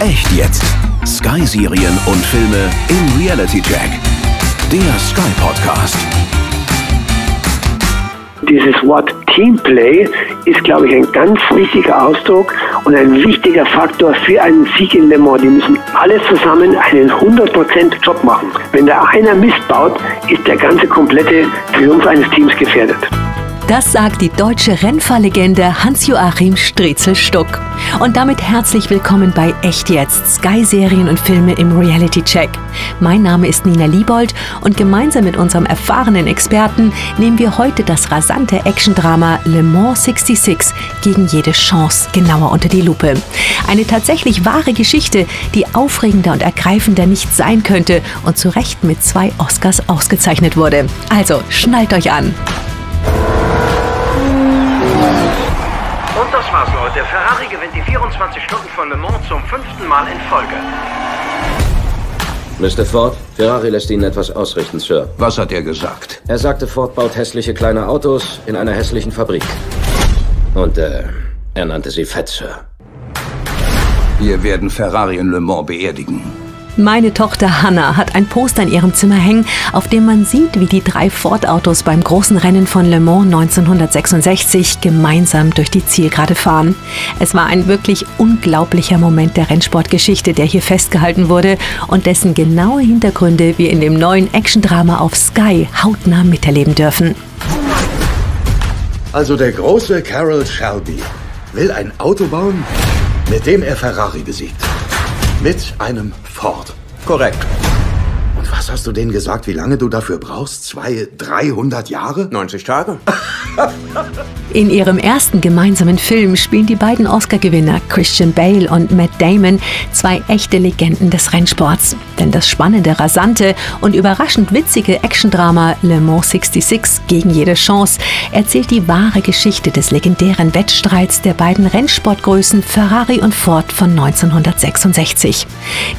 Echt jetzt. Sky-Serien und Filme im Reality Check. Der Sky Podcast. Dieses Wort Teamplay ist, glaube ich, ein ganz wichtiger Ausdruck und ein wichtiger Faktor für einen Sieg in Le Mans. Die müssen alle zusammen einen 100% Job machen. Wenn da einer Mist baut, ist der ganze komplette Triumph eines Teams gefährdet. Das sagt die deutsche Rennfahrlegende Hans-Joachim Striezel-Stuck. Und damit herzlich willkommen bei Echt Jetzt, Sky-Serien und Filme im Reality-Check. Mein Name ist Nina Liebold und gemeinsam mit unserem erfahrenen Experten nehmen wir heute das rasante Action-Drama Le Mans 66 gegen jede Chance genauer unter die Lupe. Eine tatsächlich wahre Geschichte, die aufregender und ergreifender nicht sein könnte und zu Recht mit zwei Oscars ausgezeichnet wurde. Also schnallt euch an. Das war's, Leute. Ferrari gewinnt die 24 Stunden von Le Mans zum fünften Mal in Folge. Mr. Ford, Ferrari lässt Ihnen etwas ausrichten, Sir. Was hat er gesagt? Er sagte, Ford baut hässliche kleine Autos in einer hässlichen Fabrik. Und äh, er nannte sie Fett, Sir. Wir werden Ferrari in Le Mans beerdigen. Meine Tochter Hannah hat ein Poster in ihrem Zimmer hängen, auf dem man sieht, wie die drei Ford-Autos beim großen Rennen von Le Mans 1966 gemeinsam durch die Zielgerade fahren. Es war ein wirklich unglaublicher Moment der Rennsportgeschichte, der hier festgehalten wurde und dessen genaue Hintergründe wir in dem neuen Actiondrama auf Sky hautnah miterleben dürfen. Also der große Carroll Shelby will ein Auto bauen, mit dem er Ferrari besiegt. Mit einem Ford. Korrekt. Und was hast du denen gesagt, wie lange du dafür brauchst? Zwei, 300 Jahre? 90 Tage. In ihrem ersten gemeinsamen Film spielen die beiden Oscar-Gewinner Christian Bale und Matt Damon zwei echte Legenden des Rennsports. Denn das spannende, rasante und überraschend witzige Actiondrama Le Mans 66 gegen jede Chance erzählt die wahre Geschichte des legendären Wettstreits der beiden Rennsportgrößen Ferrari und Ford von 1966.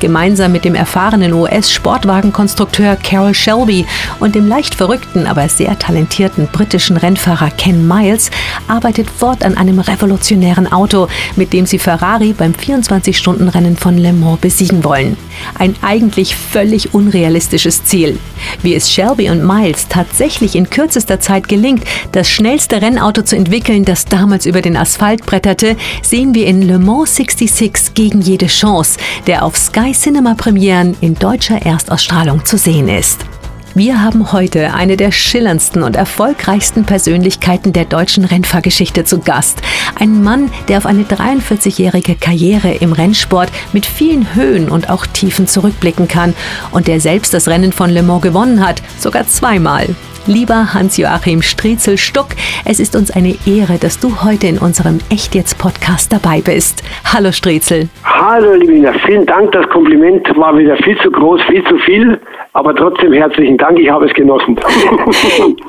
Gemeinsam mit dem erfahrenen US-Sportwagenkonstrukteur Carroll Shelby und dem leicht verrückten, aber sehr talentierten britischen Rennfahrer Ken Miles arbeitet Ford an einem revolutionären Auto, mit dem sie Ferrari beim 24-Stunden-Rennen von Le Mans besiegen wollen. Ein eigentlich völlig unrealistisches Ziel. Wie es Shelby und Miles tatsächlich in kürzester Zeit gelingt, das schnellste Rennauto zu entwickeln, das damals über den Asphalt bretterte, sehen wir in Le Mans 66 gegen jede Chance, der auf Sky Cinema Premieren in deutscher Erstausstrahlung zu sehen ist. Wir haben heute eine der schillerndsten und erfolgreichsten Persönlichkeiten der deutschen Rennfahrgeschichte zu Gast. Ein Mann, der auf eine 43-jährige Karriere im Rennsport mit vielen Höhen und auch Tiefen zurückblicken kann und der selbst das Rennen von Le Mans gewonnen hat, sogar zweimal. Lieber Hans-Joachim Striezel-Stuck, es ist uns eine Ehre, dass du heute in unserem Echt jetzt Podcast dabei bist. Hallo Striezel. Hallo, liebe Nina. Vielen Dank. Das Kompliment war wieder viel zu groß, viel zu viel. Aber trotzdem herzlichen Dank. Ich habe es genossen.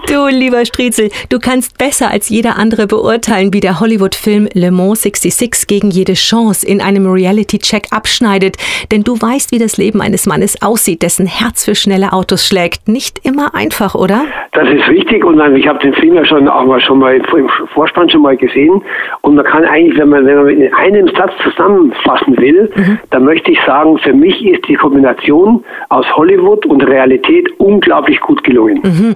Du, lieber Striezel, du kannst besser als jeder andere beurteilen, wie der Hollywood-Film Le Mans 66 gegen jede Chance in einem Reality-Check abschneidet. Denn du weißt, wie das Leben eines Mannes aussieht, dessen Herz für schnelle Autos schlägt. Nicht immer einfach, oder? Das ist richtig. Und ich habe den Film ja schon auch mal schon mal im Vorspann schon mal gesehen. Und man kann eigentlich, wenn man, wenn man in einem Satz zusammenfassen will, dann möchte ich sagen, für mich ist die Kombination aus Hollywood und Realität unglaublich gut gelungen. Mhm.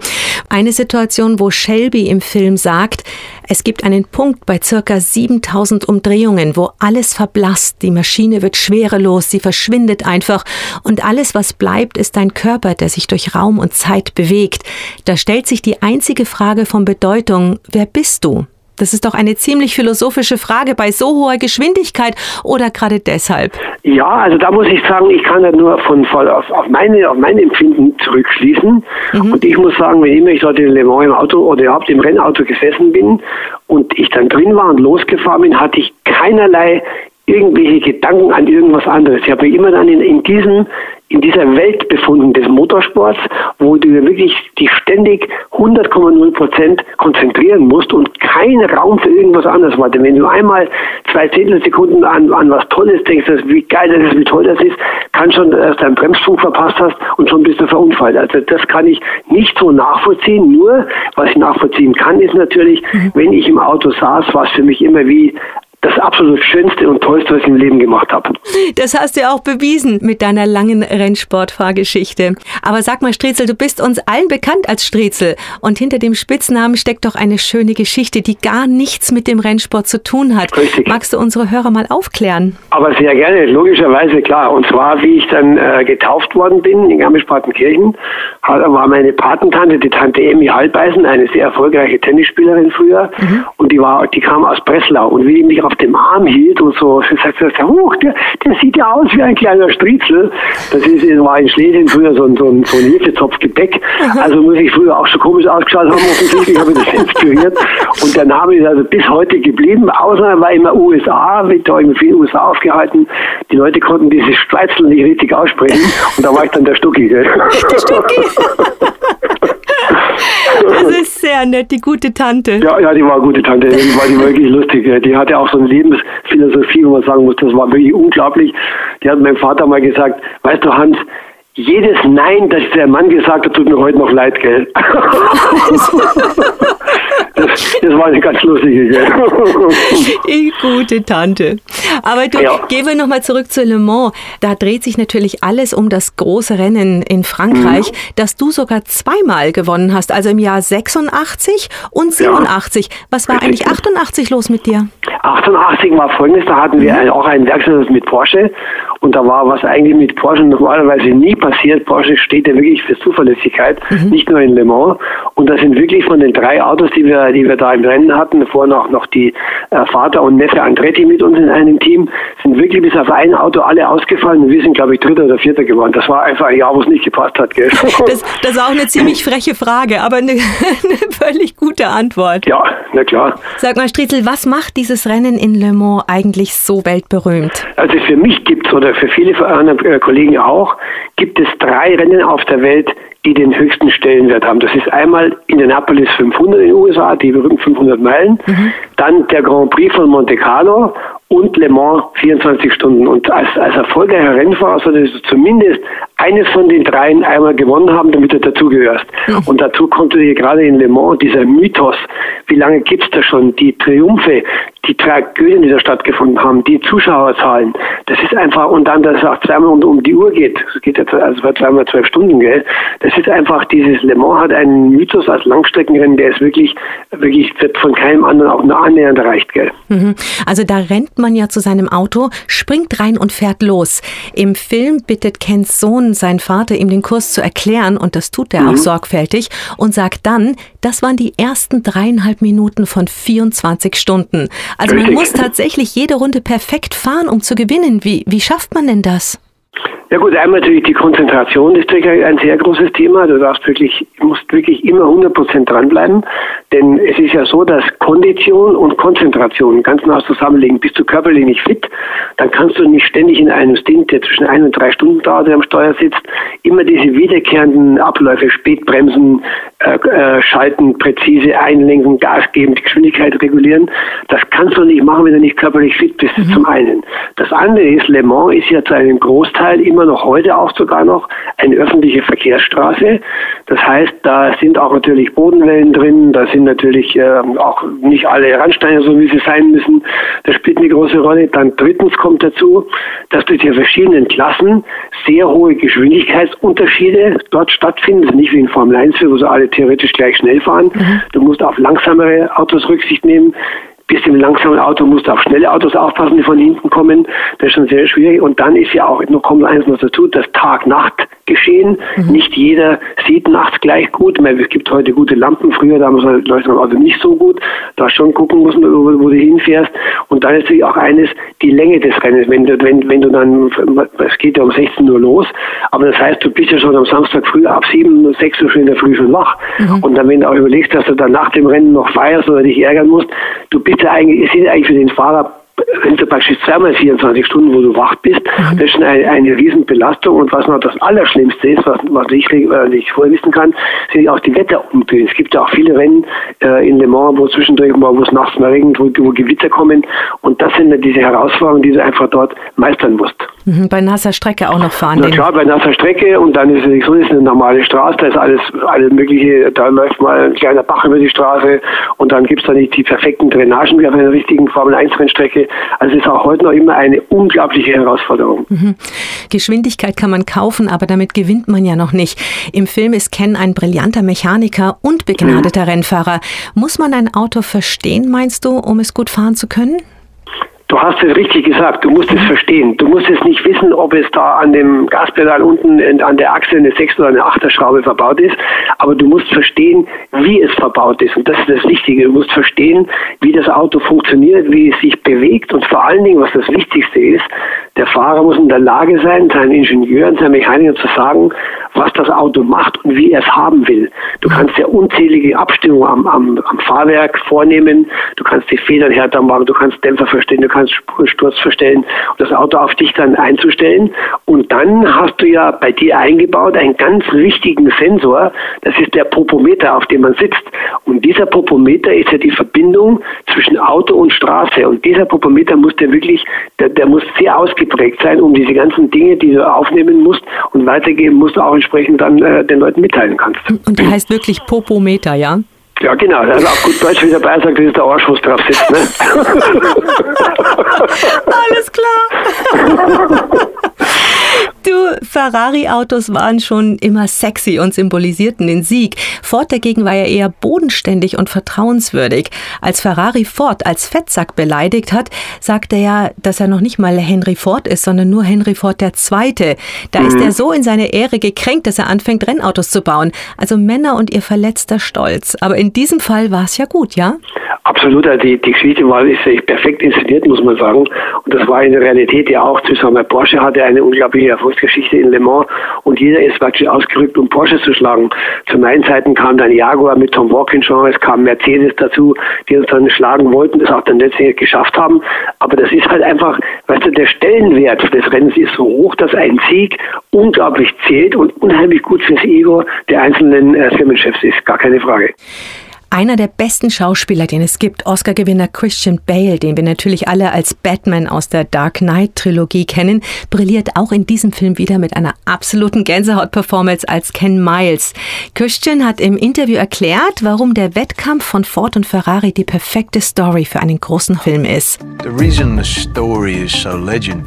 Eine Situation, wo Shelby im Film sagt, es gibt einen Punkt bei circa 7000 Umdrehungen, wo alles verblasst, die Maschine wird schwerelos, sie verschwindet einfach und alles, was bleibt, ist dein Körper, der sich durch Raum und Zeit bewegt. Da stellt sich die einzige Frage von Bedeutung, wer bist du? Das ist doch eine ziemlich philosophische Frage bei so hoher Geschwindigkeit oder gerade deshalb? Ja, also da muss ich sagen, ich kann da nur von, von auf, auf, meine, auf mein Empfinden zurückschließen. Mhm. Und ich muss sagen, wenn immer ich dort in Le Mans im Auto oder überhaupt im Rennauto gesessen bin und ich dann drin war und losgefahren bin, hatte ich keinerlei irgendwelche Gedanken an irgendwas anderes. Ich habe mich immer dann in, in diesem in dieser Welt befunden des Motorsports, wo du wirklich dich ständig 100,0 Prozent konzentrieren musst und kein Raum für irgendwas anderes war. Denn wenn du einmal zwei Zehntelsekunden an, an was Tolles denkst, wie geil das ist, wie toll das ist, kann schon, dass du einen Bremsfunk verpasst hast und schon bist du verunfallt. Also das kann ich nicht so nachvollziehen. Nur, was ich nachvollziehen kann, ist natürlich, mhm. wenn ich im Auto saß, war es für mich immer wie das absolut Schönste und Tollste, was ich im Leben gemacht habe. Das hast du ja auch bewiesen mit deiner langen Rennsportfahrgeschichte. Aber sag mal, Striezel, du bist uns allen bekannt als Striezel. Und hinter dem Spitznamen steckt doch eine schöne Geschichte, die gar nichts mit dem Rennsport zu tun hat. Richtig. Magst du unsere Hörer mal aufklären? Aber sehr gerne, logischerweise, klar. Und zwar, wie ich dann äh, getauft worden bin in Garmisch-Partenkirchen, war meine Patentante, die Tante Emmy Halbeisen, eine sehr erfolgreiche Tennisspielerin früher. Mhm. Und die war, die kam aus Breslau. Und wie die mich auf dem Arm hielt und so, sie sagte, huch, der, der sieht ja aus wie ein kleiner Striezel. Das ist, war in Schlesien früher so ein, so ein, so ein Hefezopfgebäck. Also muss ich früher auch so komisch ausgeschaut haben, offensichtlich habe ich das inspiriert. Und der Name ist also bis heute geblieben, außer war immer USA, wird da in vielen USA aufgehalten. Die Leute konnten dieses Streitzel nicht richtig aussprechen und da war ich dann der Stucki. Gell? Der Stucki. Das ist sehr nett, die gute Tante. Ja, ja, die war eine gute Tante. Die war die wirklich lustig. Die hatte auch so eine Lebensphilosophie, wo man sagen muss, das war wirklich unglaublich. Die hat meinem Vater mal gesagt, weißt du Hans, jedes Nein, das der Mann gesagt hat, tut mir heute noch leid, gell? Das, das war eine ganz lustige, gell? Gute Tante. Aber du, ja. gehen wir nochmal zurück zu Le Mans. Da dreht sich natürlich alles um das große Rennen in Frankreich, mhm. das du sogar zweimal gewonnen hast, also im Jahr 86 und 87. Ja. Was war Richtig. eigentlich 88 los mit dir? 88 war folgendes, da hatten wir mhm. auch einen Werkseinsatz mit Porsche und da war was eigentlich mit Porsche normalerweise nie passiert. Porsche steht ja wirklich für Zuverlässigkeit, mhm. nicht nur in Le Mans. Und das sind wirklich von den drei Autos, die wir, die wir da im Rennen hatten, vorher noch, noch die äh, Vater und Neffe Andretti mit uns in einem Team, sind wirklich bis auf ein Auto alle ausgefallen und wir sind, glaube ich, Dritter oder Vierter geworden. Das war einfach ein Jahr, wo es nicht gepasst hat. Gell? Das, das ist auch eine ziemlich freche Frage, aber eine, eine völlig gute Antwort. Ja, na klar. Sag mal, Striezel, was macht dieses Rennen in Le Mans eigentlich so weltberühmt? Also für mich gibt es, oder für viele äh, Kollegen auch, gibt es drei Rennen auf der Welt, die den höchsten Stellenwert haben. Das ist einmal Indianapolis 500 in den USA, die berühmten 500 Meilen, mhm. dann der Grand Prix von Monte Carlo und Le Mans 24 Stunden. Und als, als erfolgreicher Rennfahrer solltest du zumindest eines von den dreien einmal gewonnen haben, damit du dazugehörst. Mhm. Und dazu kommt dir gerade in Le Mans dieser Mythos. Wie lange gibt's da schon? Die Triumphe, die Tragödien, die da stattgefunden haben, die Zuschauerzahlen. Das ist einfach, und dann, dass es auch zweimal um, um die Uhr geht. Es geht jetzt also zweimal zwölf Stunden, gell? Das ist einfach, dieses Le Mans hat einen Mythos als Langstreckenrennen, der ist wirklich, wirklich wird von keinem anderen auch nur annähernd erreicht, gell? Mhm. Also da rennt man ja zu seinem Auto, springt rein und fährt los. Im Film bittet Kens Sohn seinen Vater, ihm den Kurs zu erklären, und das tut er mhm. auch sorgfältig, und sagt dann, das waren die ersten dreieinhalb Minuten von 24 Stunden. Also Richtig. man muss tatsächlich jede Runde perfekt fahren, um zu gewinnen. Wie, wie schafft man denn das? Ja gut, einmal natürlich die Konzentration ist natürlich ein sehr großes Thema. Du darfst wirklich, musst wirklich immer 100 Prozent dranbleiben, denn es ist ja so, dass Kondition und Konzentration ganz nah zusammenliegen. Bist du körperlich nicht fit, dann kannst du nicht ständig in einem Stint, der zwischen ein und drei Stunden dauert, der am Steuer sitzt, immer diese wiederkehrenden Abläufe, Spätbremsen, äh, äh, schalten, präzise einlenken, Gas geben, die Geschwindigkeit regulieren. Das kannst du nicht machen, wenn du nicht körperlich fit bist, mhm. zum einen. Das andere ist, Le Mans ist ja zu einem Großteil immer noch heute auch sogar noch eine öffentliche Verkehrsstraße. Das heißt, da sind auch natürlich Bodenwellen drin, da sind natürlich äh, auch nicht alle Randsteine so, wie sie sein müssen. Das spielt eine große Rolle. Dann drittens kommt dazu, dass durch die verschiedenen Klassen sehr hohe Geschwindigkeitsunterschiede dort stattfinden. Das ist nicht wie in Formel 1, wo sie alle theoretisch gleich schnell fahren. Mhm. Du musst auf langsamere Autos Rücksicht nehmen bist im langsamen Auto, musst du auf schnelle Autos aufpassen, die von hinten kommen. Das ist schon sehr schwierig. Und dann ist ja auch, noch kommt eins noch dazu, das Tag-Nacht geschehen. Mhm. Nicht jeder sieht nachts gleich gut. Meine, es gibt heute gute Lampen. Früher, da muss man leuchten am Auto nicht so gut. Da schon gucken muss, wo, wo du hinfährst. Und dann ist natürlich auch eines, die Länge des Rennens. Wenn du, wenn, wenn du dann, es geht ja um 16 Uhr los, aber das heißt, du bist ja schon am Samstag früh ab 7, 6 Uhr schon in der Früh schon wach. Mhm. Und dann, wenn du auch überlegst, dass du dann nach dem Rennen noch feierst oder dich ärgern musst, du bist es sind eigentlich für den Fahrer wenn du praktisch zweimal 24 Stunden, wo du wach bist, mhm. das ist eine, eine Riesenbelastung. Und was noch das Allerschlimmste ist, was, was ich äh, nicht vorher wissen kann, sind auch die Wetterumtöne. Es gibt ja auch viele Rennen äh, in Le Mans, wo zwischendurch mal, wo es nachts mal regnet, wo, wo Gewitter kommen. Und das sind dann diese Herausforderungen, die du einfach dort meistern musst. Mhm, bei nasser Strecke auch noch fahren. Na klar, bei nasser Strecke und dann ist es so ist eine normale Straße, da ist alles, alles mögliche, da läuft mal ein kleiner Bach über die Straße und dann gibt es da nicht die perfekten Drainagen wie auf einer richtigen Formel 1 Rennstrecke Straße. Also es ist auch heute noch immer eine unglaubliche Herausforderung. Mhm. Geschwindigkeit kann man kaufen, aber damit gewinnt man ja noch nicht. Im Film ist Ken ein brillanter Mechaniker und begnadeter mhm. Rennfahrer. Muss man ein Auto verstehen, meinst du, um es gut fahren zu können? Du hast es richtig gesagt, du musst es verstehen. Du musst es nicht wissen, ob es da an dem Gaspedal unten an der Achse eine 6 oder eine 8er Schraube verbaut ist, aber du musst verstehen, wie es verbaut ist. Und das ist das Wichtige. Du musst verstehen, wie das Auto funktioniert, wie es sich bewegt und vor allen Dingen, was das Wichtigste ist, der Fahrer muss in der Lage sein, seinen Ingenieuren, seinen Mechanikern zu sagen, was das Auto macht und wie er es haben will. Du kannst ja unzählige Abstimmungen am, am, am Fahrwerk vornehmen, du kannst die Federn härter machen, du kannst Dämpfer verstellen, du kannst Spursturz verstellen, um das Auto auf dich dann einzustellen. Und dann hast du ja bei dir eingebaut einen ganz wichtigen Sensor, das ist der Popometer, auf dem man sitzt. Und dieser Popometer ist ja die Verbindung zwischen Auto und Straße. Und dieser Popometer muss der wirklich, der, der muss sehr ausgeprägt sein, um diese ganzen Dinge, die du aufnehmen musst und weitergeben musst, auch entsprechend dann äh, den Leuten mitteilen kannst. Und der heißt wirklich Popometer, ja? Ja, genau. Also auf gut Deutsch, wie dabei sagt, das ist der Arsch, was drauf sitzt. Ne? Alles klar. Du, Ferrari-Autos waren schon immer sexy und symbolisierten den Sieg. Ford dagegen war ja eher bodenständig und vertrauenswürdig. Als Ferrari Ford als Fettsack beleidigt hat, sagt er ja, dass er noch nicht mal Henry Ford ist, sondern nur Henry Ford II. Da mhm. ist er so in seine Ehre gekränkt, dass er anfängt, Rennautos zu bauen. Also Männer und ihr verletzter Stolz. Aber in diesem Fall war es ja gut, ja? Absolut, also die, die Geschichte war ist perfekt inszeniert, muss man sagen. Und das war in der Realität ja auch zusammen. Porsche hatte eine unglaubliche Erfolgsgeschichte in Le Mans und jeder ist praktisch ausgerückt, um Porsche zu schlagen. Zu meinen Zeiten kam dann Jaguar mit Tom Walkinshaw, es kam Mercedes dazu, die uns dann schlagen wollten, das auch dann letztendlich geschafft haben. Aber das ist halt einfach, weißt du, der Stellenwert des Rennens ist so hoch, dass ein Sieg unglaublich zählt und unheimlich gut fürs Ego der einzelnen äh, Firmenchefs ist, gar keine Frage. Einer der besten Schauspieler, den es gibt, Oscar-Gewinner Christian Bale, den wir natürlich alle als Batman aus der Dark Knight-Trilogie kennen, brilliert auch in diesem Film wieder mit einer absoluten Gänsehaut-Performance als Ken Miles. Christian hat im Interview erklärt, warum der Wettkampf von Ford und Ferrari die perfekte Story für einen großen Film ist.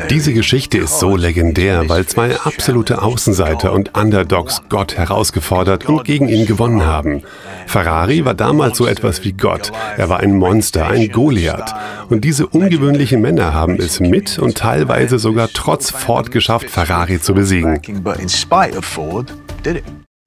Diese Geschichte ist so legendär, weil zwei absolute Außenseiter und Underdogs Gott herausgefordert und gegen ihn gewonnen haben. Ferrari war damals so etwas wie Gott. Er war ein Monster, ein Goliath. Und diese ungewöhnlichen Männer haben es mit und teilweise sogar trotz Ford geschafft, Ferrari zu besiegen.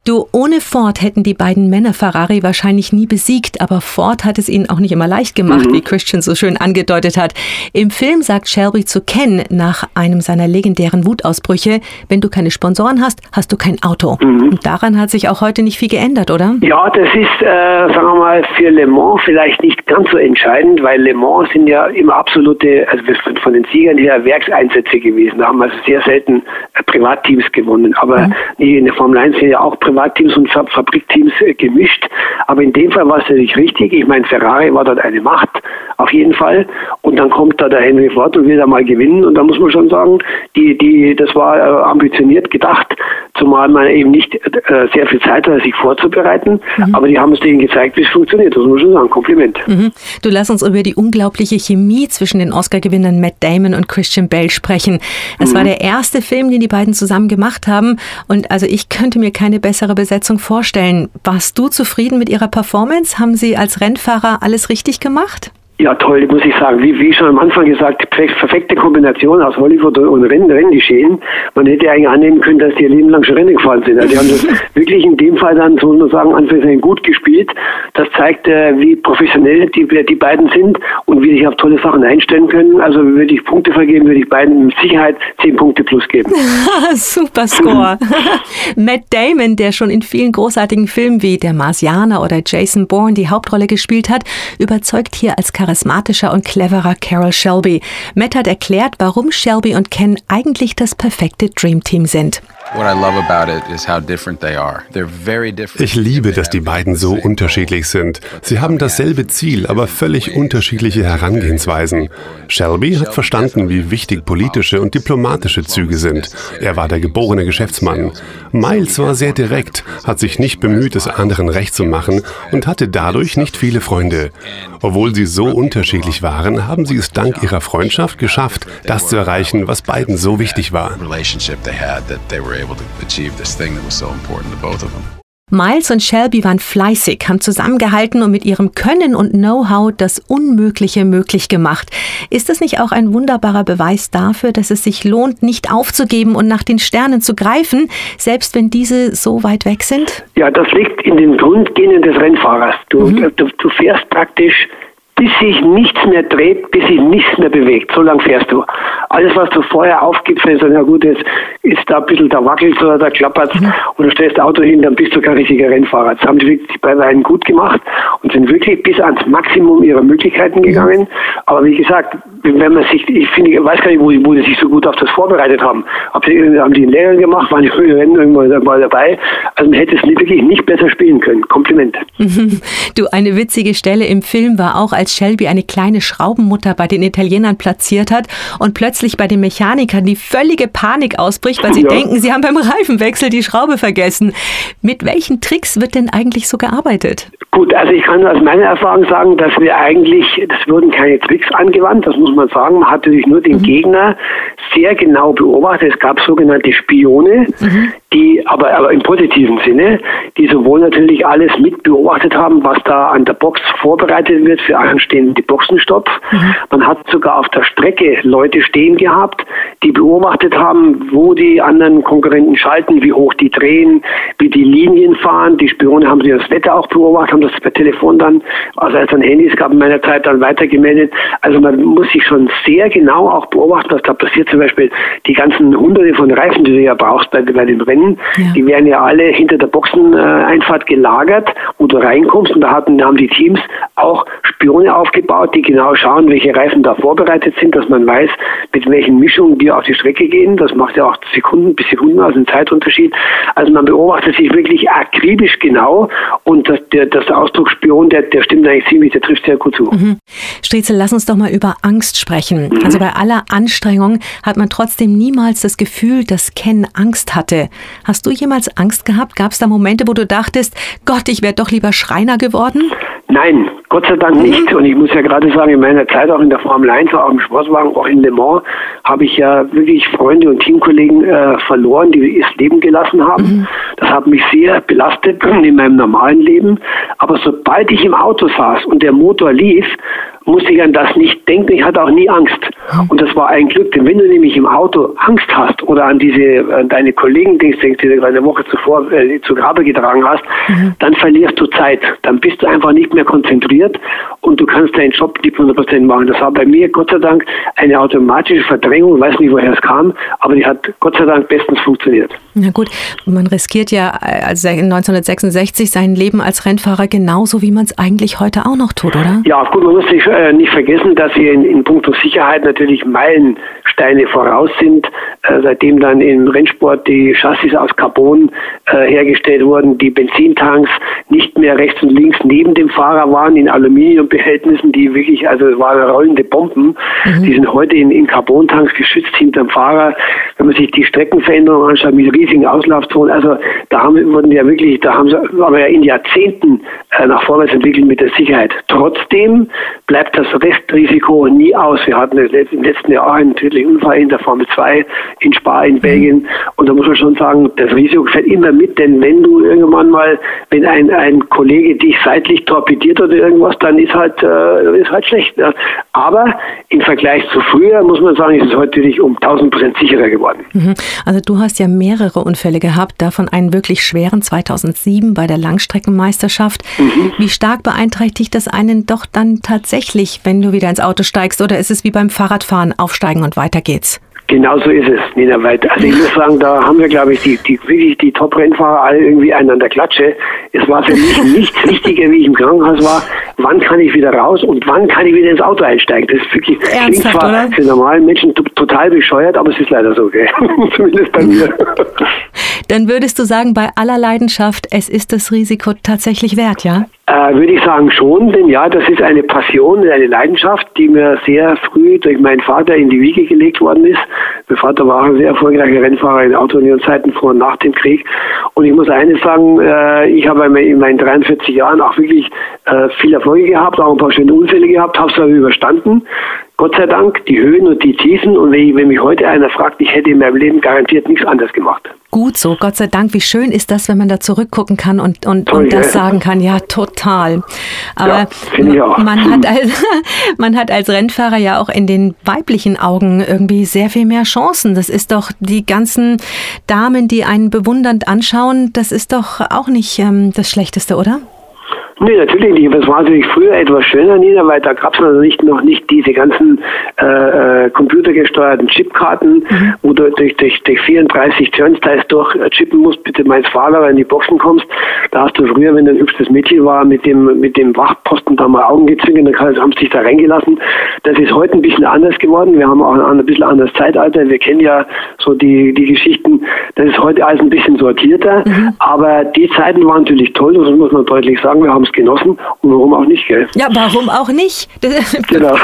Du, ohne Ford hätten die beiden Männer Ferrari wahrscheinlich nie besiegt, aber Ford hat es ihnen auch nicht immer leicht gemacht, mhm. wie Christian so schön angedeutet hat. Im Film sagt Shelby zu Ken nach einem seiner legendären Wutausbrüche, wenn du keine Sponsoren hast, hast du kein Auto. Mhm. Und daran hat sich auch heute nicht viel geändert, oder? Ja, das ist, äh, sagen wir mal, für Le Mans vielleicht nicht ganz so entscheidend, weil Le Mans sind ja immer absolute, also von den Siegern her Werkseinsätze gewesen. Da haben also sehr selten äh, Privatteams gewonnen. Aber mhm. in der Formel 1 sind ja auch Privatteams und Fabrikteams äh, gemischt. Aber in dem Fall war es natürlich richtig. Ich meine, Ferrari war dort eine Macht, auf jeden Fall. Und dann kommt da der Henry Ford und will da mal gewinnen. Und da muss man schon sagen, die, die, das war äh, ambitioniert gedacht, zumal man eben nicht äh, sehr viel Zeit hatte, sich vorzubereiten. Mhm. Aber die haben es denen gezeigt, wie es funktioniert. Das muss man schon sagen. Kompliment. Mhm. Du lass uns über die unglaubliche Chemie zwischen den Oscar-Gewinnern Matt Damon und Christian Bale sprechen. Es mhm. war der erste Film, den die beiden zusammen gemacht haben. Und also ich könnte mir keine bessere Besetzung vorstellen. Warst du zufrieden mit ihrer Performance? Haben sie als Rennfahrer alles richtig gemacht? Ja, toll, muss ich sagen. Wie, wie schon am Anfang gesagt, perfekte Kombination aus Hollywood und Rennen, Renngeschehen. Man hätte eigentlich annehmen können, dass die ihr Leben lang schon Rennen gefahren sind. Also die haben das wirklich in dem Fall dann, so muss man sagen, Anführungszeichen gut gespielt. Das zeigt, äh, wie professionell die, die beiden sind und wie sich auf tolle Sachen einstellen können. Also würde ich Punkte vergeben, würde ich beiden mit Sicherheit zehn Punkte plus geben. Super Score. Matt Damon, der schon in vielen großartigen Filmen wie Der Marsianer oder Jason Bourne die Hauptrolle gespielt hat, überzeugt hier als Charakter charismatischer und cleverer Carol Shelby. Matt hat erklärt, warum Shelby und Ken eigentlich das perfekte Dreamteam sind. Ich liebe, dass die beiden so unterschiedlich sind. Sie haben dasselbe Ziel, aber völlig unterschiedliche Herangehensweisen. Shelby hat verstanden, wie wichtig politische und diplomatische Züge sind. Er war der geborene Geschäftsmann. Miles war sehr direkt, hat sich nicht bemüht, es anderen recht zu machen und hatte dadurch nicht viele Freunde. Obwohl sie so unterschiedlich waren, haben sie es dank ihrer Freundschaft geschafft, das zu erreichen, was beiden so wichtig war. Miles und Shelby waren fleißig, haben zusammengehalten und mit ihrem Können und Know-how das Unmögliche möglich gemacht. Ist das nicht auch ein wunderbarer Beweis dafür, dass es sich lohnt, nicht aufzugeben und nach den Sternen zu greifen, selbst wenn diese so weit weg sind? Ja, das liegt in den Grundgenen des Rennfahrers. Du, mhm. du, du fährst praktisch bis sich nichts mehr dreht, bis sich nichts mehr bewegt. So lang fährst du. Alles, was du vorher aufgibst, wenn du sagst, na gut, jetzt ist da ein bisschen, da wackelt oder da klappert mhm. und du stellst das Auto hin, dann bist du kein richtiger Rennfahrer. Das haben die, die bei Weinen gut gemacht und sind wirklich bis ans Maximum ihrer Möglichkeiten mhm. gegangen. Aber wie gesagt, wenn man sich, ich finde, ich weiß gar nicht, wo, wo die sich so gut auf das vorbereitet haben. Ob sie, haben die einen Lehrgang gemacht, waren die Rennen irgendwann mal dabei. Also man hätte es wirklich nicht besser spielen können. Kompliment. Du, eine witzige Stelle im Film war auch, als Shelby eine kleine Schraubenmutter bei den Italienern platziert hat und plötzlich bei den Mechanikern die völlige Panik ausbricht, weil sie ja. denken, sie haben beim Reifenwechsel die Schraube vergessen. Mit welchen Tricks wird denn eigentlich so gearbeitet? Gut, also ich kann aus meiner Erfahrung sagen, dass wir eigentlich, das wurden keine Tricks angewandt, das muss man sagen. Man hat natürlich nur den mhm. Gegner sehr genau beobachtet. Es gab sogenannte Spione, mhm. die aber, aber im positiven Sinne, die sowohl natürlich alles mit beobachtet haben, was da an der Box vorbereitet wird für anstehende Boxenstopp. Mhm. Man hat sogar auf der Strecke Leute stehen gehabt, die beobachtet haben, wo die anderen Konkurrenten schalten, wie hoch die drehen, wie die Linien fahren. Die Spione haben sich das Wetter auch beobachtet, haben das per Telefon dann, also als es dann Handys gab in meiner Zeit, dann weitergemeldet. Also man muss sich schon sehr genau auch beobachten, was da passiert. Zum Beispiel die ganzen hunderte von Reifen, die du ja brauchst bei, bei den Rennen, ja. die werden ja alle hinter der Boxeneinfahrt gelagert, wo du reinkommst und da hatten, haben die Teams auch Spione aufgebaut, die genau schauen, welche Reifen da vorbereitet sind, dass man weiß, mit welchen Mischungen die auf die Strecke gehen. Das macht ja auch Sekunden bis Sekunden aus, einen Zeitunterschied. Also man beobachtet sich wirklich akribisch genau und das, der, das Ausdruck Spion, der, der stimmt eigentlich ziemlich, der trifft sehr gut zu. Mhm. Striezel, lass uns doch mal über Angst sprechen. Mhm. Also bei aller Anstrengung hat man trotzdem niemals das Gefühl, dass Ken Angst hatte. Hast du jemals Angst gehabt? Gab es da Momente, wo du dachtest, Gott, ich wäre doch lieber Schreiner geworden? Nein, Gott sei Dank nicht. Und ich muss ja gerade sagen, in meiner Zeit auch in der Formel 1, auch im Sportwagen, auch in Le Mans, habe ich ja wirklich Freunde und Teamkollegen äh, verloren, die ihr Leben gelassen haben. Mhm. Das hat mich sehr belastet in meinem normalen Leben. Aber sobald ich im Auto saß und der Motor lief, musste ich an das nicht denken. Ich hatte auch nie Angst. Und das war ein Glück, denn wenn du nämlich im Auto Angst hast oder an diese, an deine Kollegen denkst, die du eine Woche zuvor äh, zu Grabe getragen hast, mhm. dann verlierst du Zeit. Dann bist du einfach nicht mehr konzentriert und du kannst deinen Job nicht 100% machen. Das war bei mir Gott sei Dank eine automatische Verdrängung. Ich weiß nicht, woher es kam, aber die hat Gott sei Dank bestens funktioniert. Na gut, man riskiert ja also 1966 sein Leben als Rennfahrer genauso, wie man es eigentlich heute auch noch tut, oder? Ja, gut, man muss sich äh, nicht vergessen, dass wir in, in puncto Sicherheit natürlich Meilensteine voraus sind. Äh, seitdem dann im Rennsport die Chassis aus Carbon äh, hergestellt wurden, die Benzintanks nicht mehr rechts und links neben dem Fahrer waren in Aluminiumbehältnissen, die wirklich, also es waren rollende Bomben. Mhm. Die sind heute in, in Carbontanks geschützt hinterm Fahrer. Wenn man sich die Streckenveränderungen anschaut mit riesigen Auslaufzonen, also da haben wurden ja wirklich, da haben, haben wir ja in Jahrzehnten äh, nach vorwärts entwickelt mit der Sicherheit. Trotzdem bleibt das Restrisiko nie aus. Wir hatten im letzten Jahr einen tödlichen Unfall in der Formel 2 in Spa in Belgien und da muss man schon sagen, das Risiko fällt immer mit, denn wenn du irgendwann mal, wenn ein, ein Kollege dich seitlich torpediert oder irgendwas, dann ist halt, äh, ist halt schlecht. Ja. Aber im Vergleich zu früher muss man sagen, ist es heute natürlich um 1000 Prozent sicherer geworden. Mhm. Also du hast ja mehrere Unfälle gehabt, davon einen wirklich schweren 2007 bei der Langstreckenmeisterschaft. Mhm. Wie stark beeinträchtigt das einen doch dann tatsächlich, wenn du wieder ins Auto steigst oder ist es wie beim Fahrradfahren, aufsteigen und weiter geht's? Genau so ist es, Nina Weit. Also ich muss sagen, da haben wir, glaube ich, die, die wirklich die Top-Rennfahrer alle irgendwie einen an der Klatsche. Es war für mich nichts wichtiger, wie ich im Krankenhaus war, wann kann ich wieder raus und wann kann ich wieder ins Auto einsteigen. Das ist wirklich Ernsthaft, klingt zwar oder? für normalen Menschen total bescheuert, aber es ist leider so, gell? Zumindest bei mir. Dann würdest du sagen, bei aller Leidenschaft, es ist das Risiko tatsächlich wert, ja? Äh, würde ich sagen schon, denn ja, das ist eine Passion, eine Leidenschaft, die mir sehr früh durch meinen Vater in die Wiege gelegt worden ist. Mein Vater war ein sehr erfolgreicher Rennfahrer in Autounionzeiten vor und nach dem Krieg. Und ich muss eines sagen, äh, ich habe in meinen 43 Jahren auch wirklich äh, viel Erfolge gehabt, auch ein paar schöne Unfälle gehabt, habe es aber überstanden. Gott sei Dank, die Höhen und die Tiefen. Und wenn, wenn mich heute einer fragt, ich hätte in meinem Leben garantiert nichts anderes gemacht. Gut so, Gott sei Dank. Wie schön ist das, wenn man da zurückgucken kann und, und, Toll, und das ja. sagen kann. Ja, total. Aber Ja, ich man, hat als, man hat als Rennfahrer ja auch in den weiblichen Augen irgendwie sehr viel mehr Chancen. Das ist doch die ganzen Damen, die einen bewundernd anschauen, das ist doch auch nicht ähm, das Schlechteste, oder? Nee, natürlich nicht. Das war natürlich früher etwas schöner, Nina, weil da gab es also nicht, noch nicht diese ganzen äh, äh, computergesteuerten Chipkarten, wo du durch, durch, durch 34 Turnstiles durch äh, chippen musst, bitte meins Fahrer, wenn du in die Boxen kommst. Da hast du früher, wenn du ein hübsches Mädchen war, mit dem, mit dem Wachposten da mal Augen gezwinkert, dann haben sie dich da reingelassen. Das ist heute ein bisschen anders geworden. Wir haben auch ein, ein bisschen anderes Zeitalter. Wir kennen ja so die, die Geschichten. Das ist heute alles ein bisschen sortierter. Aber die Zeiten waren natürlich toll, das muss man deutlich sagen. Wir haben es genossen und warum auch nicht, gell? Ja, warum auch nicht? Das- Genau.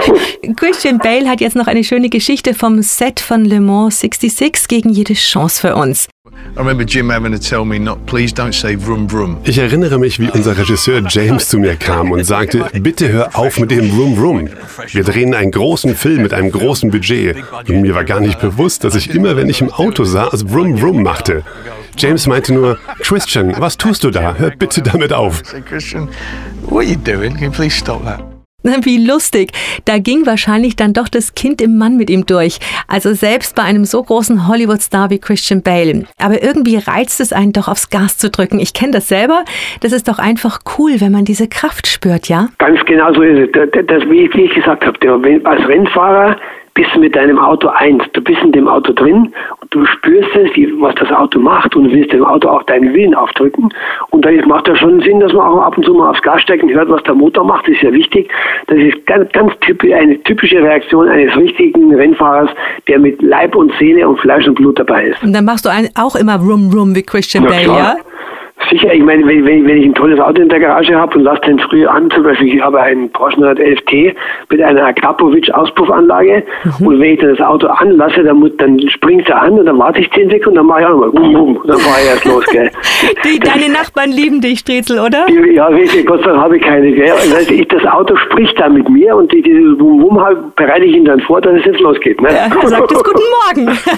Christian Bale hat jetzt noch eine schöne Geschichte vom Set von Le Mans 66 gegen jede Chance für uns. Vroom vroom. Ich erinnere mich, wie unser Regisseur James zu mir kam und sagte, bitte hör auf mit dem Room Room. Wir drehen einen großen Film mit einem großen Budget. Und mir war gar nicht bewusst, dass ich immer, wenn ich im Auto saß, Vroom Vroom machte. James meinte nur, Christian, was tust du da? Hör bitte damit auf. I said, Christian, what are you doing? Can you please stop that? Wie lustig. Da ging wahrscheinlich dann doch das Kind im Mann mit ihm durch. Also selbst bei einem so großen Hollywood-Star wie Christian Bale. Aber irgendwie reizt es einen doch aufs Gas zu drücken. Ich kenne das selber. Das ist doch einfach cool, wenn man diese Kraft spürt, ja? Ganz genau so ist es. Das, das, wie, ich- gesagt habe, als Rennfahrer bist du mit deinem Auto eins. Du bist in dem Auto drin und du spürst es, wie, was das Auto macht und du willst dem Auto auch deinen Willen aufdrücken. Und da macht ja schon Sinn, dass man auch ab und zu mal aufs Gas steigt und hört, was der Motor macht. Das ist ja wichtig. Das ist ganz, ganz typisch, eine typische Reaktion eines richtigen Rennfahrers, der mit Leib und Seele und Fleisch und Blut dabei ist. Und dann machst du ein, auch immer Rum Rum wie Christian Ja, Bale, ja? Sicher, ich meine, wenn, wenn, wenn ich ein tolles Auto in der Garage habe und lasse den früh an, zum Beispiel, ich habe einen Porsche 911T mit einer Akrapovic-Auspuffanlage und wenn ich dann das Auto anlasse, dann, muss, dann springt er an und dann warte ich 10 Sekunden, dann mache ich auch nochmal um, um, und dann fahre ich erst los, gell. Die, deine Nachbarn lieben dich, Strezel, oder? Ja, richtig, Gott sei Dank habe ich keine, gell. Das, heißt, ich, das Auto spricht dann mit mir und die, dieses Wum halt bereite ich ihm dann vor, dass es jetzt losgeht, ne? Er sagt es Guten Morgen.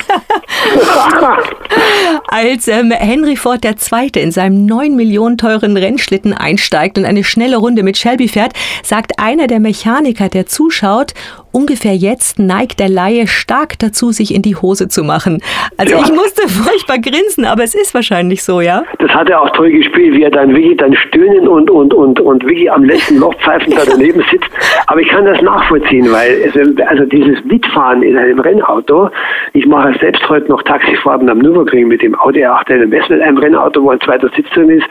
Als ähm, Henry Ford II. in seinem 9 Millionen teuren Rennschlitten einsteigt und eine schnelle Runde mit Shelby fährt, sagt einer der Mechaniker, der zuschaut, ungefähr jetzt neigt der Laie stark dazu, sich in die Hose zu machen. Also Ja. ich musste furchtbar grinsen, aber es ist wahrscheinlich so, ja? Das hat er auch toll gespielt, wie er dann wirklich dann stöhnen und, und, und, und wirklich am letzten Loch pfeifen da daneben sitzt. Aber ich kann das nachvollziehen, weil es, also dieses Mitfahren in einem Rennauto, ich mache selbst heute noch Taxifahrten am Nürburgring mit dem Audi R8 LMS mit einem Rennauto, wo ein zweiter Sitz drin ist.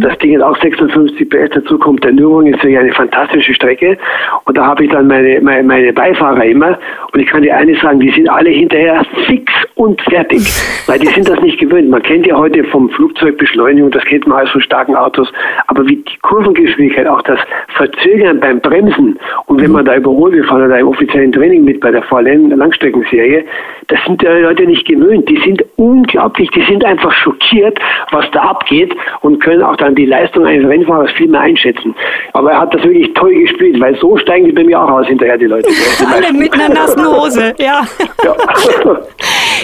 Das Ding hat auch 56 PS, dazu kommt der Nürburgring, ist wirklich eine fantastische Strecke. Und da habe ich dann meine, meine, meine Beifahrer immer. Und ich kann dir eines sagen, die sind alle hinterher fix und fertig, weil die sind das nicht gewöhnt. Man kennt ja heute vom Flugzeugbeschleunigung, das kennt man alles von starken Autos, aber wie die Kurvengeschwindigkeit, auch das Verzögern beim Bremsen und wenn man da überholt, wir fahren da im offiziellen Training mit bei der VLN Langstreckenserie, das sind die Leute nicht gewöhnt. Die sind unglaublich, die sind einfach schockiert, was da abgeht und können auch dann die Leistung eines Rennfahrers viel mehr einschätzen. Aber er hat das wirklich toll gespielt, weil so steigen die bei mir auch aus hinterher, die Leute. Alle mit einer nassen Hose, ja. Ja.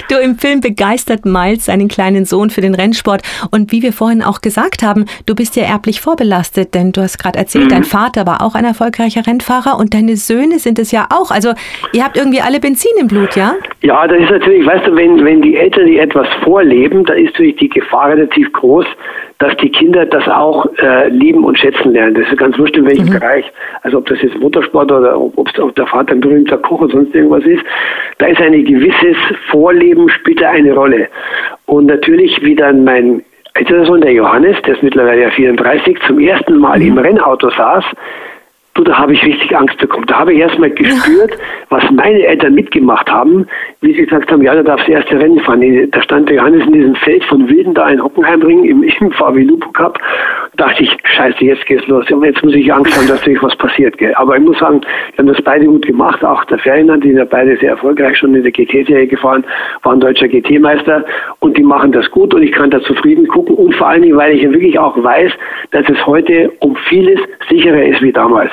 Du im Film begeistert Miles seinen kleinen Sohn für den Rennsport und wie wir vorhin auch gesagt haben, du bist ja erblich vorbelastet, denn du hast gerade erzählt, dein Vater war auch ein erfolgreicher Rennfahrer und deine Söhne sind es ja auch. Also ihr habt irgendwie alle Benzin im Blut, ja? Ja, das ist natürlich, weißt du, wenn, wenn die Eltern die etwas vorleben, da ist natürlich die Gefahr relativ groß, dass die Kinder das auch äh, lieben und schätzen lernen. Das ist ganz wurscht in welchem mhm. Bereich. Also ob das jetzt Motorsport oder ob, ob der Vater ein berühmter Koch oder sonst irgendwas ist. Da ist ein gewisses Vorleben spielt da eine Rolle. Und natürlich, wie dann mein älterer Sohn, der Johannes, der ist mittlerweile ja 34, zum ersten Mal mhm. im Rennauto saß, Du, da habe ich richtig Angst bekommen. Da habe ich erstmal gespürt, was meine Eltern mitgemacht haben, wie sie gesagt haben, ja, da darfst du erste Rennen fahren. Da stand der Johannes in diesem Feld von Wilden da in Hockenheimring im, im VW Lupo Cup. Da dachte ich, scheiße, jetzt geht's los. Jetzt muss ich Angst haben, dass natürlich was passiert. Gell. Aber ich muss sagen, wir haben das beide gut gemacht. Auch der Ferdinand, die sind ja beide sehr erfolgreich schon in der GT-Serie gefahren, war ein deutscher GT-Meister und die machen das gut und ich kann da zufrieden gucken. Und vor allen Dingen, weil ich ja wirklich auch weiß, dass es heute um vieles sicherer ist wie damals.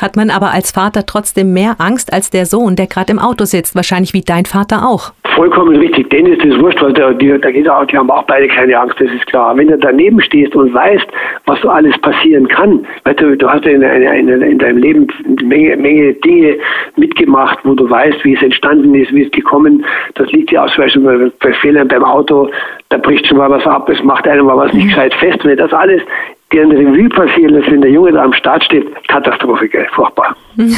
Hat man aber als Vater trotzdem mehr Angst als der Sohn, der gerade im Auto sitzt, wahrscheinlich wie dein Vater auch. Vollkommen richtig. Denen ist das wurscht, weil die, da geht auch, die haben auch beide keine Angst, das ist klar. Wenn du daneben stehst und weißt, was so alles passieren kann, weil du, du hast ja in, in, in deinem Leben eine Menge, Menge Dinge mitgemacht, wo du weißt, wie es entstanden ist, wie es gekommen. Das liegt ja auch zum Beispiel bei, bei Fehlern beim Auto, da bricht schon mal was ab, es macht einem mal was nicht gescheit fest. Wenn das alles deren Revue passieren lässt, wenn der Junge da am Start steht, Katastrophe, gell? furchtbar.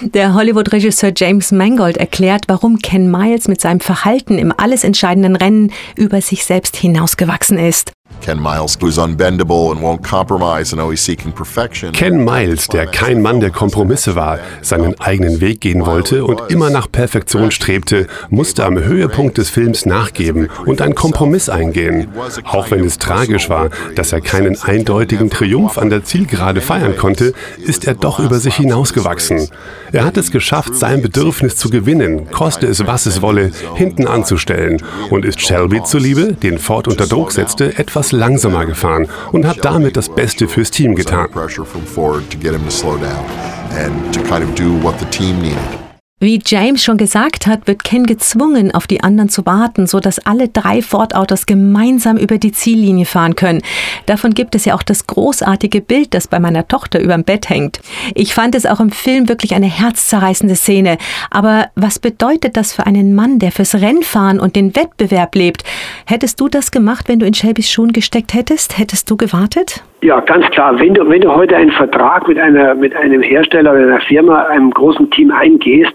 Der Hollywood-Regisseur James Mangold erklärt, warum Ken Miles mit seinem Verhalten im alles entscheidenden Rennen über sich selbst hinausgewachsen ist. Ken Miles, who's unbendable and won't compromise and always seeking perfection. Ken Miles, der kein Mann der Kompromisse war, seinen eigenen Weg gehen wollte und immer nach Perfektion strebte, musste am Höhepunkt des Films nachgeben und einen Kompromiss eingehen. Auch wenn es tragisch war, dass er keinen eindeutigen Triumph an der Zielgerade feiern konnte, ist er doch über sich hinausgewachsen. Er hat es geschafft, sein Bedürfnis zu gewinnen, koste es was es wolle, hinten anzustellen und ist Shelby zuliebe, den Ford unter Druck setzte, etwas langsamer gefahren und hat damit das Beste fürs Team getan. Wie James schon gesagt hat, wird Ken gezwungen, auf die anderen zu warten, sodass alle drei Ford-Autos gemeinsam über die Ziellinie fahren können. Davon gibt es ja auch das großartige Bild, das bei meiner Tochter überm Bett hängt. Ich fand es auch im Film wirklich eine herzzerreißende Szene. Aber was bedeutet das für einen Mann, der fürs Rennfahren und den Wettbewerb lebt? Hättest du das gemacht, wenn du in Shelbys Schuhen gesteckt hättest? Hättest du gewartet? Ja, ganz klar. Wenn du, wenn du heute einen Vertrag mit einer, mit einem Hersteller oder einer Firma, einem großen Team eingehst,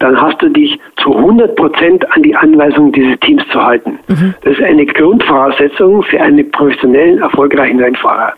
dann hast du dich zu 100 Prozent an die Anweisungen dieses Teams zu halten. Mhm. Das ist eine Grundvoraussetzung für einen professionellen, erfolgreichen Rennfahrer.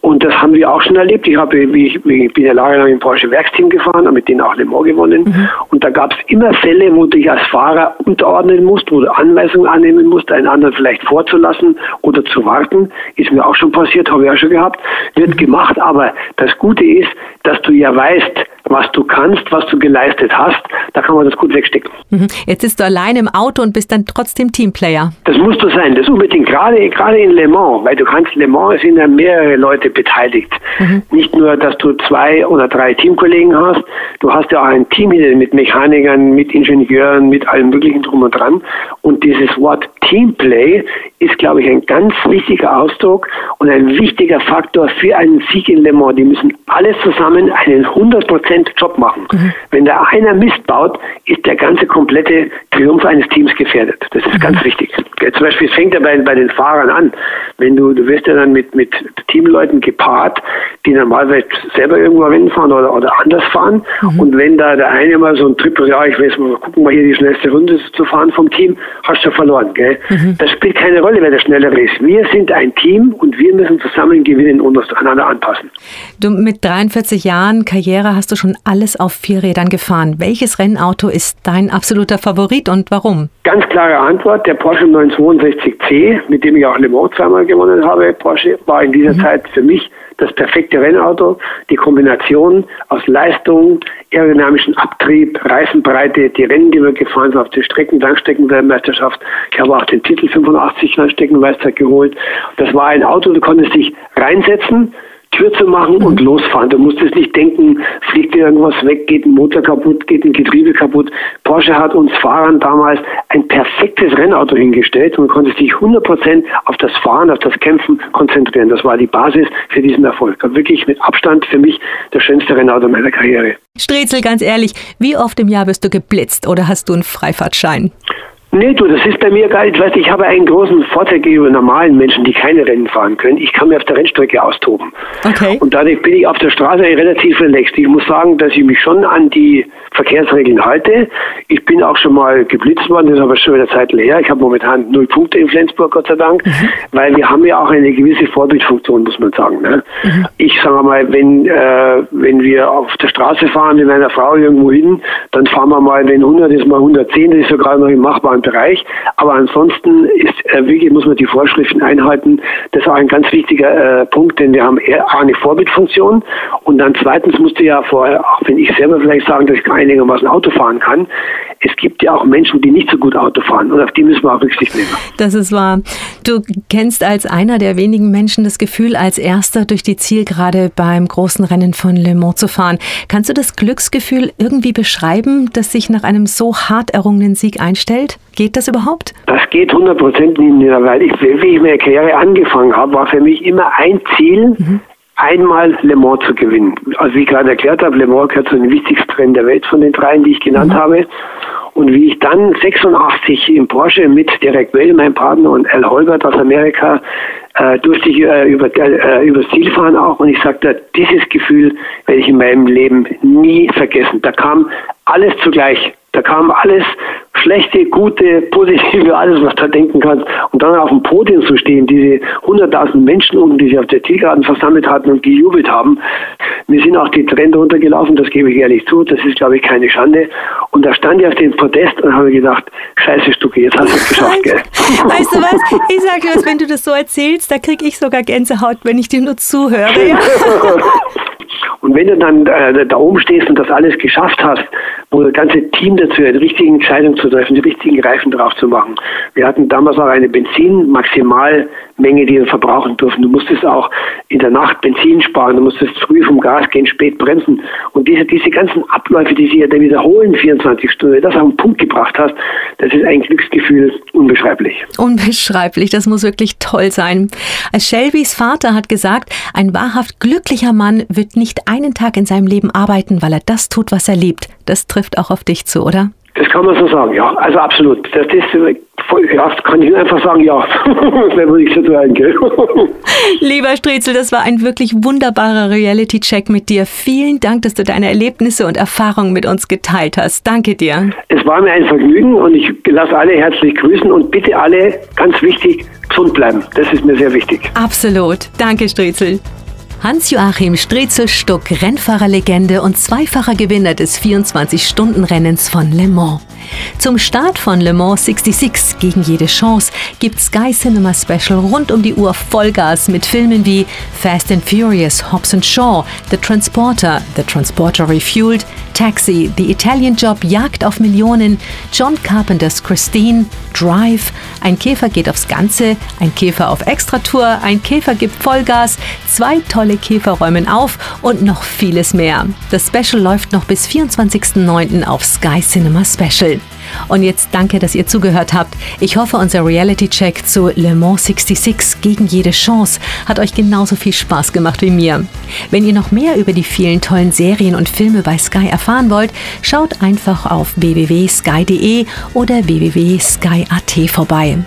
Und das haben wir auch schon erlebt. Ich, habe, ich, ich bin ja lange im Porsche Werksteam gefahren und mit denen auch Le Mans gewonnen. Mhm. Und da gab es immer Fälle, wo du dich als Fahrer unterordnen musst, wo du Anweisungen annehmen musst, einen anderen vielleicht vorzulassen oder zu warten. Ist mir auch schon passiert, habe ich auch schon gehabt. Wird mhm. gemacht, aber das Gute ist, dass du ja weißt, was du kannst, was du geleistet hast, da kann man das gut wegstecken. Mhm. Jetzt sitzt du allein im Auto und bist dann trotzdem Teamplayer. Das musst du sein, das unbedingt, gerade, gerade in Le Mans, weil du kannst, Le Mans sind ja mehrere Leute beteiligt. Mhm. Nicht nur, dass du zwei oder drei Teamkollegen hast, du hast ja auch ein Team mit Mechanikern, mit Ingenieuren, mit allem möglichen drum und dran. Und dieses Wort Teamplay ist, glaube ich, ein ganz wichtiger Ausdruck und ein wichtiger Faktor für einen Sieg in Le Mans. Die müssen alle zusammen einen 100% Job machen. Mhm. Wenn da einer Mist baut, ist der ganze komplette Triumph eines Teams gefährdet. Das ist mhm. ganz wichtig. Zum Beispiel, es fängt ja bei, bei den Fahrern an. Wenn du, du wirst ja dann mit, mit Teamleuten gepaart, die normalerweise selber irgendwo Rennen fahren oder, oder anders fahren. Mhm. Und wenn da der eine mal so ein Trip, ja, ich weiß mal, gucken mal hier die schnellste Runde zu fahren vom Team, hast du verloren. Gell? Mhm. Das spielt keine Rolle, wer der Schnellere ist. Wir sind ein Team und wir müssen zusammen gewinnen und uns aneinander anpassen. Du mit 43 Jahren Karriere hast du schon alles auf vier Rädern gefahren. Welches Rennauto ist dein absoluter Favorit und warum? Ganz klare Antwort, der Porsche 962C, mit dem ich auch Le Mans zweimal gewonnen habe. Porsche war in dieser mhm. Zeit für mich das perfekte Rennauto. Die Kombination aus Leistung, aerodynamischen Abtrieb, Reifenbreite, die Rennen, die wir gefahren sind auf der Strecken, Langstreckenweltmeisterschaft. Ich habe auch den Titel 85 Langstreckenmeister geholt. Das war ein Auto, du konntest dich reinsetzen, Zu machen und losfahren. Du musstest nicht denken, fliegt dir irgendwas weg, geht ein Motor kaputt, geht ein Getriebe kaputt. Porsche hat uns Fahrern damals ein perfektes Rennauto hingestellt und konnte sich 100% auf das Fahren, auf das Kämpfen konzentrieren. Das war die Basis für diesen Erfolg. Wirklich mit Abstand für mich das schönste Rennauto meiner Karriere. Strezel, ganz ehrlich, wie oft im Jahr wirst du geblitzt oder hast du einen Freifahrtschein? Nee, du, das ist bei mir geil. Ich weiß, ich habe einen großen Vorteil gegenüber normalen Menschen, die keine Rennen fahren können. Ich kann mir auf der Rennstrecke austoben. Okay. Und dadurch bin ich auf der Straße relativ relaxed. Ich muss sagen, dass ich mich schon an die Verkehrsregeln halte. Ich bin auch schon mal geblitzt worden, das ist aber schon wieder Zeit her. Ich habe momentan null Punkte in Flensburg, Gott sei Dank, weil wir haben ja auch eine gewisse Vorbildfunktion, muss man sagen. Ne? Ich sage mal, wenn, äh, wenn wir auf der Straße fahren mit meiner Frau irgendwo hin, dann fahren wir mal, wenn 100 ist, mal 110, das ist sogar noch im machbaren Bereich. Aber ansonsten ist äh, wirklich, muss man die Vorschriften einhalten. Das ist auch ein ganz wichtiger äh, Punkt, denn wir haben eine Vorbildfunktion und dann zweitens musste ja vorher, auch wenn ich selber vielleicht sagen, dass ich einigermaßen Auto fahren kann, es gibt ja auch Menschen, die nicht so gut Auto fahren und auf die müssen wir auch Rücksicht nehmen. Das ist wahr. Du kennst als einer der wenigen Menschen das Gefühl, als erster durch die Zielgerade beim großen Rennen von Le Mans zu fahren. Kannst du das Glücksgefühl irgendwie beschreiben, das sich nach einem so hart errungenen Sieg einstellt? Geht das überhaupt? Das geht 100 Prozent nicht mehr, weil ich, wie ich meine Karriere angefangen habe, war für mich immer ein Ziel, einmal Le Mans zu gewinnen. Also wie ich gerade erklärt habe, Le Mans gehört zu den wichtigsten Rennen der Welt von den dreien, die ich genannt habe. Und wie ich dann 86 im Porsche mit Derek Bell, meinem Partner, und Al Holbert aus Amerika äh, durfte ich äh, über, äh, übers Ziel fahren auch. Und ich sagte, dieses Gefühl werde ich in meinem Leben nie vergessen. Da kam alles zugleich. Da kam alles schlechte, gute, positive, alles, was du denken kannst. Und dann auf dem Podium zu stehen, diese 100.000 Menschen unten, die sich auf der Zielgeraden versammelt hatten und gejubelt haben. Mir sind auch die Tränen runtergelaufen, das gebe ich ehrlich zu. Das ist, glaube ich, keine Schande. Und da stand ich auf dem Podest und habe gedacht, scheiße Stucke, jetzt hast du es geschafft, gell? Weißt du was? Ich sage dir was, wenn du das so erzählst, da kriege ich sogar Gänsehaut, wenn ich dir nur zuhöre. Ja? Und wenn du dann äh, da oben stehst und das alles geschafft hast, wo das ganze Team dazu die richtigen Entscheidungen zu treffen, die richtigen Reifen drauf zu machen. Wir hatten damals auch eine Benzin-Maximalmenge, die wir verbrauchen durften. Du musstest auch in der Nacht Benzin sparen, du musstest früh vom Gas gehen, spät bremsen. Und diese, diese ganzen Abläufe, die sich ja dann wiederholen, 24 Stunden, das auf den Punkt gebracht hast, das ist ein Glücksgefühl unbeschreiblich. Unbeschreiblich, das muss wirklich toll sein. Als Shelbys Vater hat gesagt, ein wahrhaft glücklicher Mann wird nicht einen Tag in seinem Leben arbeiten, weil er das tut, was er liebt. Das trifft auch auf dich zu, oder? Das kann man so sagen, ja. Also absolut. Das ist ja, kann ich einfach sagen, ja. würde ich so sagen, gell? Lieber Strezel, das war ein wirklich wunderbarer Reality-Check mit dir. Vielen Dank, dass du deine Erlebnisse und Erfahrungen mit uns geteilt hast. Danke dir. Es war mir ein Vergnügen und ich lasse alle herzlich grüßen und bitte alle, ganz wichtig, gesund bleiben. Das ist mir sehr wichtig. Absolut. Danke, Strezel. Hans-Joachim Strezel-Stuck, Rennfahrerlegende und zweifacher Gewinner des 24-Stunden-Rennens von Le Mans. Zum Start von Le Mans 66 gegen jede Chance gibt Sky Cinema Special rund um die Uhr Vollgas mit Filmen wie Fast and Furious, Hobbs Shaw, The Transporter, The Transporter Refueled, Taxi, The Italian Job, Jagd auf Millionen, John Carpenters Christine, Drive, Ein Käfer geht aufs Ganze, Ein Käfer auf Extratour, Ein Käfer gibt Vollgas, zwei tolle Käfer räumen auf und noch vieles mehr. Das Special läuft noch bis 24.09. auf Sky Cinema Special. good Und jetzt danke, dass ihr zugehört habt. Ich hoffe, unser Reality-Check zu Le Mans 66 gegen jede Chance hat euch genauso viel Spaß gemacht wie mir. Wenn ihr noch mehr über die vielen tollen Serien und Filme bei Sky erfahren wollt, schaut einfach auf www.sky.de oder www.sky.at vorbei.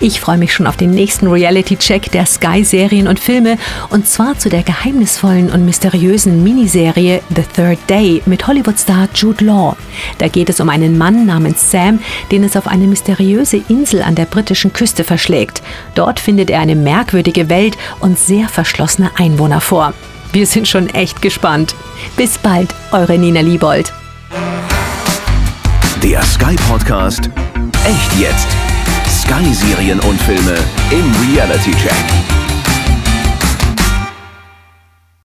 Ich freue mich schon auf den nächsten Reality-Check der Sky-Serien und Filme und zwar zu der geheimnisvollen und mysteriösen Miniserie The Third Day mit Hollywood-Star Jude Law. Da geht es um einen Mann namens Sam, den es auf eine mysteriöse Insel an der britischen Küste verschlägt. Dort findet er eine merkwürdige Welt und sehr verschlossene Einwohner vor. Wir sind schon echt gespannt. Bis bald, eure Nina Liebold. Der Sky Podcast Echt jetzt. Sky Serien und Filme im Reality Check.